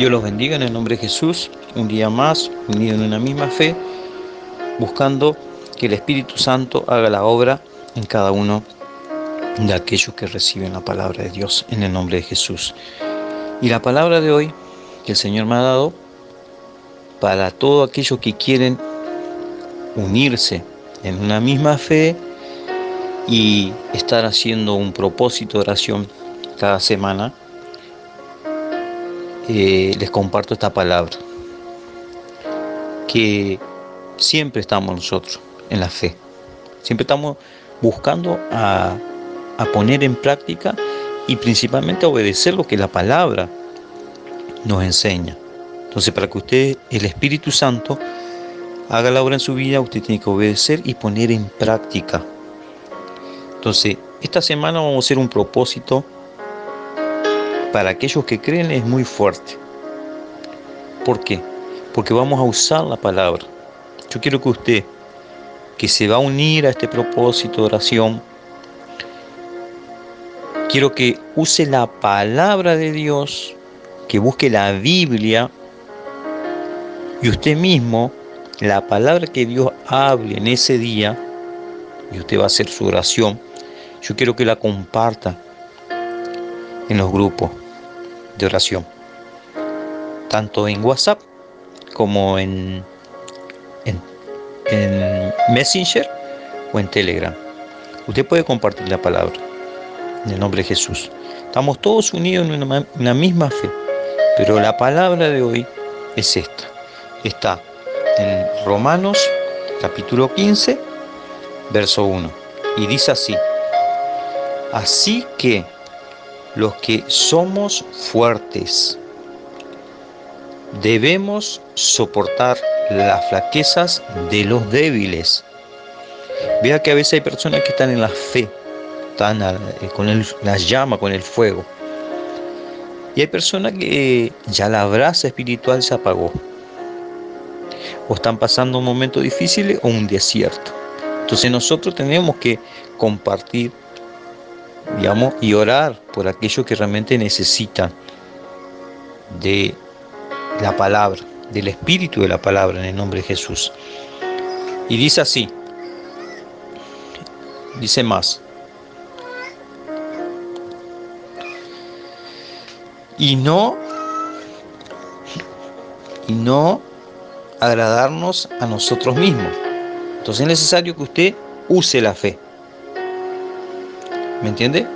Dios los bendiga en el nombre de Jesús, un día más, unido en una misma fe, buscando que el Espíritu Santo haga la obra en cada uno de aquellos que reciben la palabra de Dios en el nombre de Jesús. Y la palabra de hoy que el Señor me ha dado para todos aquellos que quieren unirse en una misma fe y estar haciendo un propósito de oración cada semana, eh, les comparto esta palabra, que siempre estamos nosotros en la fe, siempre estamos buscando a, a poner en práctica y principalmente a obedecer lo que la palabra nos enseña. Entonces, para que usted, el Espíritu Santo, haga la obra en su vida, usted tiene que obedecer y poner en práctica. Entonces, esta semana vamos a hacer un propósito para aquellos que creen es muy fuerte. ¿Por qué? Porque vamos a usar la palabra. Yo quiero que usted, que se va a unir a este propósito de oración, quiero que use la palabra de Dios, que busque la Biblia y usted mismo, la palabra que Dios hable en ese día, y usted va a hacer su oración, yo quiero que la comparta en los grupos de oración, tanto en WhatsApp como en, en, Messenger o en Telegram. Usted puede compartir la palabra en el nombre de Jesús. Estamos todos unidos en una misma fe, pero la palabra de hoy es esta. Está en Romanos capítulo 15, verso 1. Y dice así, así que los que somos fuertes. Debemos soportar las flaquezas de los débiles. Vea que a veces hay personas que están en la fe, están eh, con la llama, con el fuego. Y hay personas que ya la brasa espiritual se apagó. O están pasando un momento difícil o un desierto. Entonces nosotros tenemos que compartir y orar por aquellos que realmente necesitan de la palabra, del espíritu de la palabra en el nombre de Jesús. Y dice así, dice más, y no, y no agradarnos a nosotros mismos. Entonces es necesario que usted use la fe. ¿Me entiende?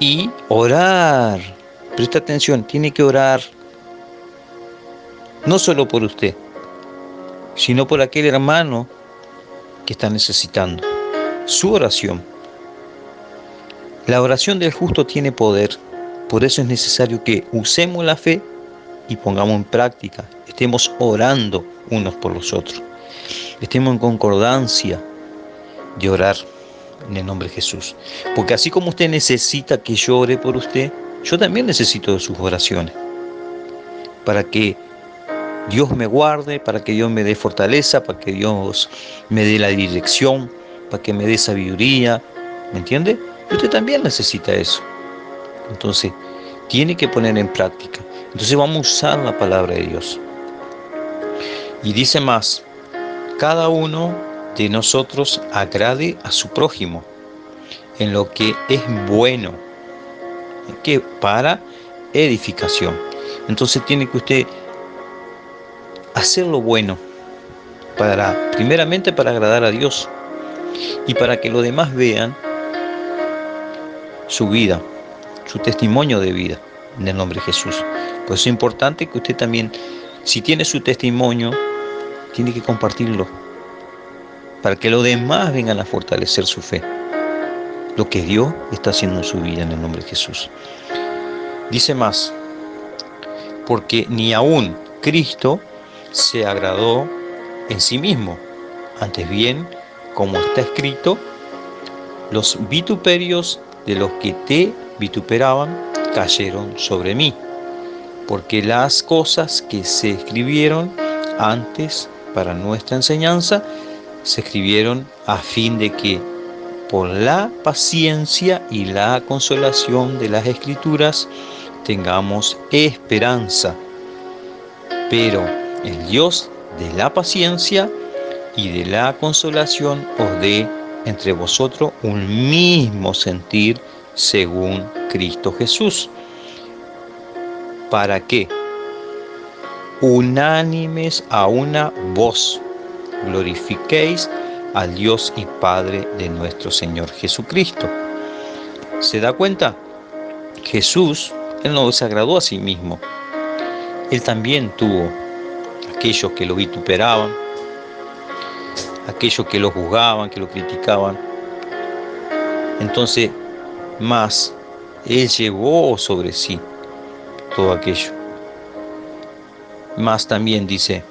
Y orar. Presta atención, tiene que orar. No solo por usted, sino por aquel hermano que está necesitando. Su oración. La oración del justo tiene poder. Por eso es necesario que usemos la fe y pongamos en práctica. Estemos orando unos por los otros. Estemos en concordancia de orar en el nombre de Jesús. Porque así como usted necesita que yo ore por usted, yo también necesito de sus oraciones. Para que Dios me guarde, para que Dios me dé fortaleza, para que Dios me dé la dirección, para que me dé sabiduría. ¿Me entiende? usted también necesita eso. Entonces, tiene que poner en práctica. Entonces vamos a usar la palabra de Dios. Y dice más, cada uno de nosotros agrade a su prójimo en lo que es bueno, que para edificación. Entonces tiene que usted hacer lo bueno para primeramente para agradar a Dios y para que los demás vean su vida, su testimonio de vida en el nombre de Jesús. Por eso es importante que usted también, si tiene su testimonio, tiene que compartirlo para que los demás vengan a fortalecer su fe. Lo que Dios está haciendo en su vida en el nombre de Jesús. Dice más, porque ni aún Cristo se agradó en sí mismo, antes bien, como está escrito, los vituperios de los que te vituperaban cayeron sobre mí, porque las cosas que se escribieron antes para nuestra enseñanza se escribieron a fin de que por la paciencia y la consolación de las escrituras tengamos esperanza. Pero el Dios de la paciencia y de la consolación os dé entre vosotros un mismo sentir según Cristo Jesús. ¿Para qué? Unánimes a una voz, glorifiquéis al Dios y Padre de nuestro Señor Jesucristo. ¿Se da cuenta? Jesús, Él no se agradó a sí mismo. Él también tuvo aquellos que lo vituperaban, aquellos que lo juzgaban, que lo criticaban. Entonces, más, Él llevó sobre sí todo aquello. Más también dice,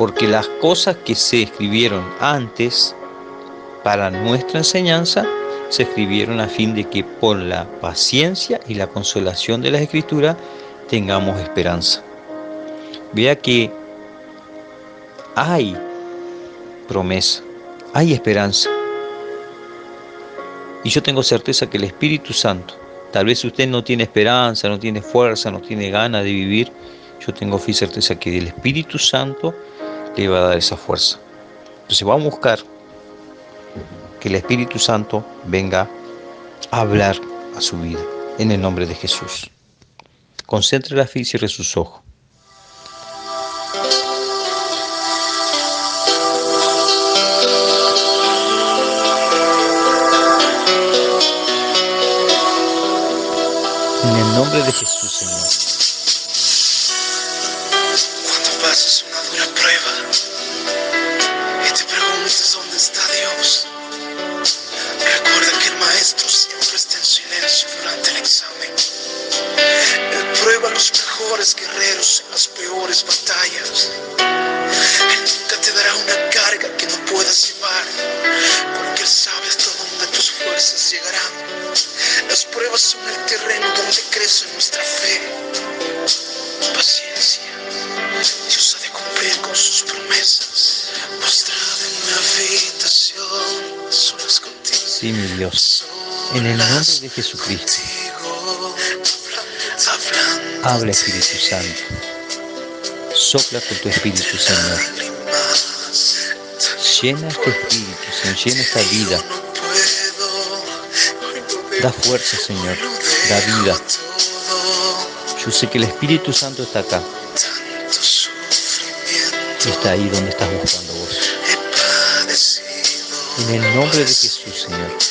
porque las cosas que se escribieron antes para nuestra enseñanza se escribieron a fin de que por la paciencia y la consolación de la escritura tengamos esperanza. Vea que hay promesa, hay esperanza. Y yo tengo certeza que el Espíritu Santo, tal vez usted no tiene esperanza, no tiene fuerza, no tiene ganas de vivir, yo tengo fe certeza que el Espíritu Santo le va a dar esa fuerza. Entonces vamos a buscar que el Espíritu Santo venga a hablar a su vida en el nombre de Jesús. Concentre la fe y cierre sus ojos. En el nombre de Jesús, Señor. Durante el examen. Él prueba a los mejores guerreros en las peores batallas. Él nunca te dará una carga que no puedas llevar, porque Él sabe hasta dónde tus fuerzas llegarán. Las pruebas son el terreno donde crece nuestra fe. Paciencia. Dios ha de cumplir con sus promesas. Postrada en una habitación, solas contigo. Sí, mi Dios. En el nombre de Jesucristo. Habla Espíritu Santo. Sopla con tu Espíritu, Señor. Llena este Espíritu, Señor. Llena esta vida. Da fuerza, Señor. Da vida. Yo sé que el Espíritu Santo está acá. Está ahí donde estás buscando vos. En el nombre de Jesús, Señor.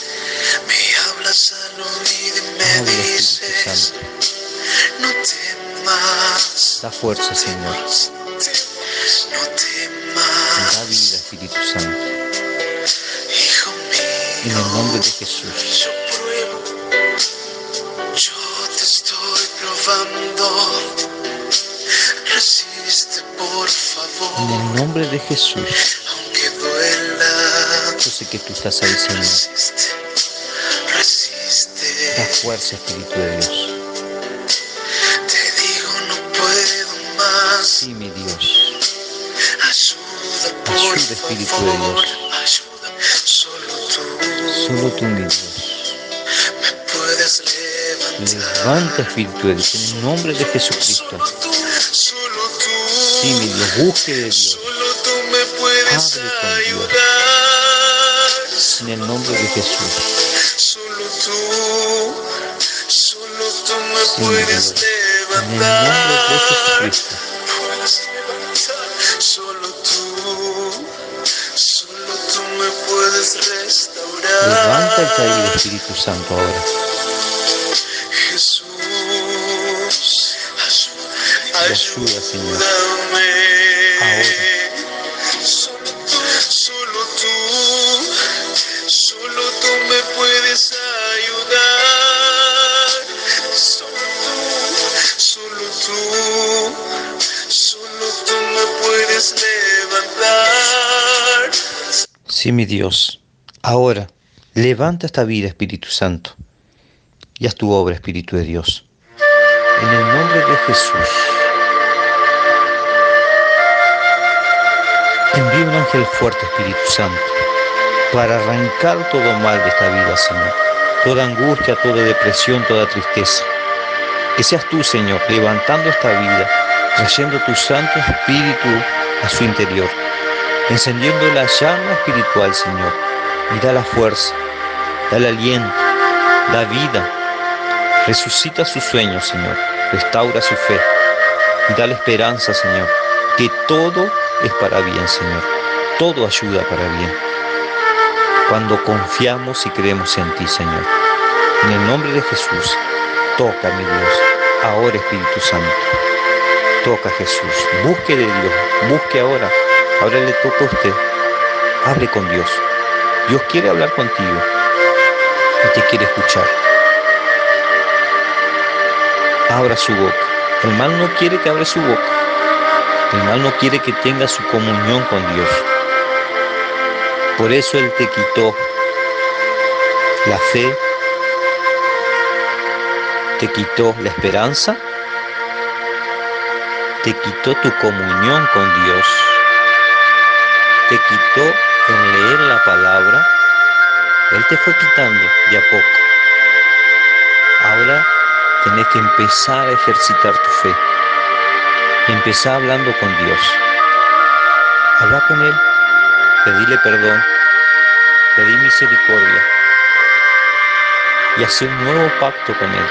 Santo. no temas, Da fuerza, Señor. no Da vida, Espíritu Santo. En el nombre de Jesús. Yo te estoy probando. Resiste, por En favor, el nombre de Jesús. aunque duela. Yo sé que tú estás ahí, Señor. Fuerza, Espíritu de Dios. Te digo, no puedo más. Sí, mi Dios. Ayuda, por Ayuda, Espíritu de. Dios. Ayuda, solo tú Solo tú, mi Dios. me puedes levantar. Levanta, Espíritu de Dios. En el nombre de Jesucristo. Solo tú, solo tú. Sí, mi Dios. Busque de Dios. Solo tú me puedes Hable con Dios. ayudar. En el nombre de Jesús. Solo tú, puedes levantar. nombre de Jesucristo. Puedes levantar. Solo tú, solo tú me puedes restaurar. Levanta el caído, Espíritu Santo, ahora. Jesús, ayuda, ayuda, Señor. Mi Dios. Ahora, levanta esta vida, Espíritu Santo. Y haz tu obra, Espíritu de Dios. En el nombre de Jesús. Envía un ángel fuerte, Espíritu Santo, para arrancar todo mal de esta vida, Señor. toda angustia, toda depresión, toda tristeza. Que seas tú, Señor, levantando esta vida, trayendo tu Santo Espíritu a su interior, encendiendo la llama espiritual, Señor, y da la fuerza, da el aliento, da vida, resucita sus sueños, Señor, restaura su fe y da la esperanza, Señor, que todo es para bien, Señor, todo ayuda para bien. Cuando confiamos y creemos en ti, Señor. En el nombre de Jesús, toca, mi Dios, ahora Espíritu Santo. Toca Jesús, busque de Dios, busque ahora. Ahora le toca a usted. Hable con Dios. Dios quiere hablar contigo y te quiere escuchar. Abra su boca. El mal no quiere que abra su boca. El mal no quiere que tenga su comunión con Dios. Por eso Él te quitó la fe, te quitó la esperanza, te quitó tu comunión con Dios, te quitó en leer la palabra, Él te fue quitando de a poco. Ahora tenés que empezar a ejercitar tu fe, empezar hablando con Dios, habla con Él, pedirle perdón, pedir misericordia. Y hacer un nuevo pacto con Él.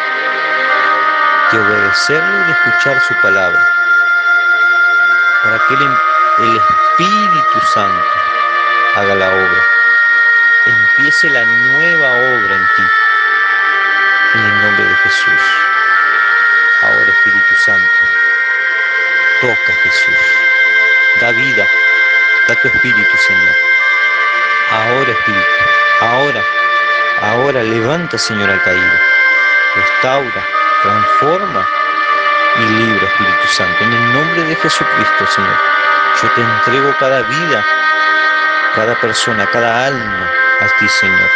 De obedecerle y de escuchar su palabra, para que el, Espíritu Santo haga la obra, empiece la nueva obra en ti, en el nombre de Jesús. Ahora Espíritu Santo, toca Jesús, da vida, da tu Espíritu Señor. Ahora Espíritu, ahora, ahora levanta Señor al caído, restaura, transforma y libra, Espíritu Santo. En el nombre de Jesucristo, Señor, yo te entrego cada vida, cada persona, cada alma a ti, Señor.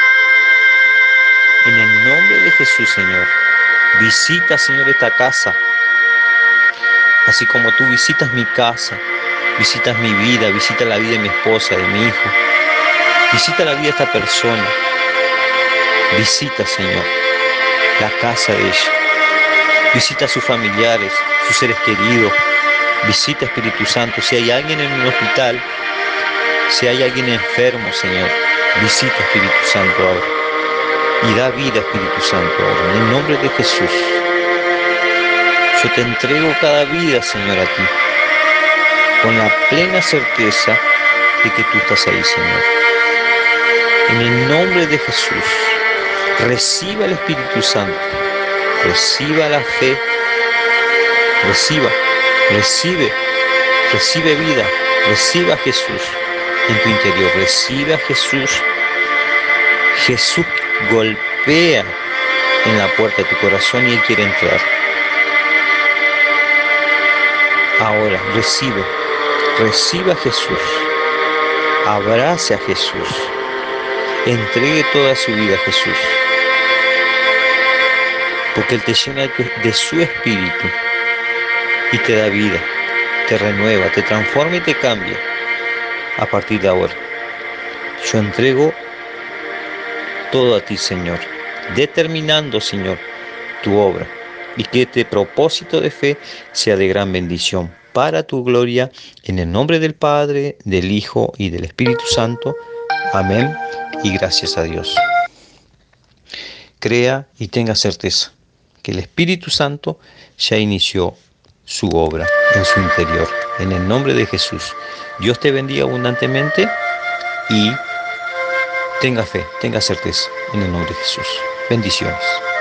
En el nombre de Jesús, Señor, visita, Señor, esta casa. Así como tú visitas mi casa, visitas mi vida, visita la vida de mi esposa, de mi hijo. Visita la vida de esta persona. Visita, Señor, la casa de ella. Visita a sus familiares, sus seres queridos. Visita Espíritu Santo. Si hay alguien en un hospital, si hay alguien enfermo, Señor, visita Espíritu Santo ahora. Y da vida Espíritu Santo ahora. En el nombre de Jesús. Yo te entrego cada vida, Señor, a ti. Con la plena certeza de que tú estás ahí, Señor. En el nombre de Jesús. Reciba el Espíritu Santo reciba la fe, reciba, recibe, recibe vida, reciba a Jesús. En tu interior, recibe a Jesús. Jesús golpea en la puerta de tu corazón y Él quiere entrar. Ahora, recibe, reciba a Jesús, abrace a Jesús, entregue toda su vida a Jesús. Porque Él te llena de su espíritu y te da vida, te renueva, te transforma y te cambia a partir de ahora. Yo entrego todo a ti, Señor, determinando, Señor, tu obra y que este propósito de fe sea de gran bendición para tu gloria, en el nombre del Padre, del Hijo y del Espíritu Santo. Amén y gracias a Dios. Crea y tenga certeza que el Espíritu Santo ya inició su obra en su interior. En el nombre de Jesús. Dios te bendiga abundantemente y tenga fe, tenga certeza en el nombre de Jesús. Bendiciones.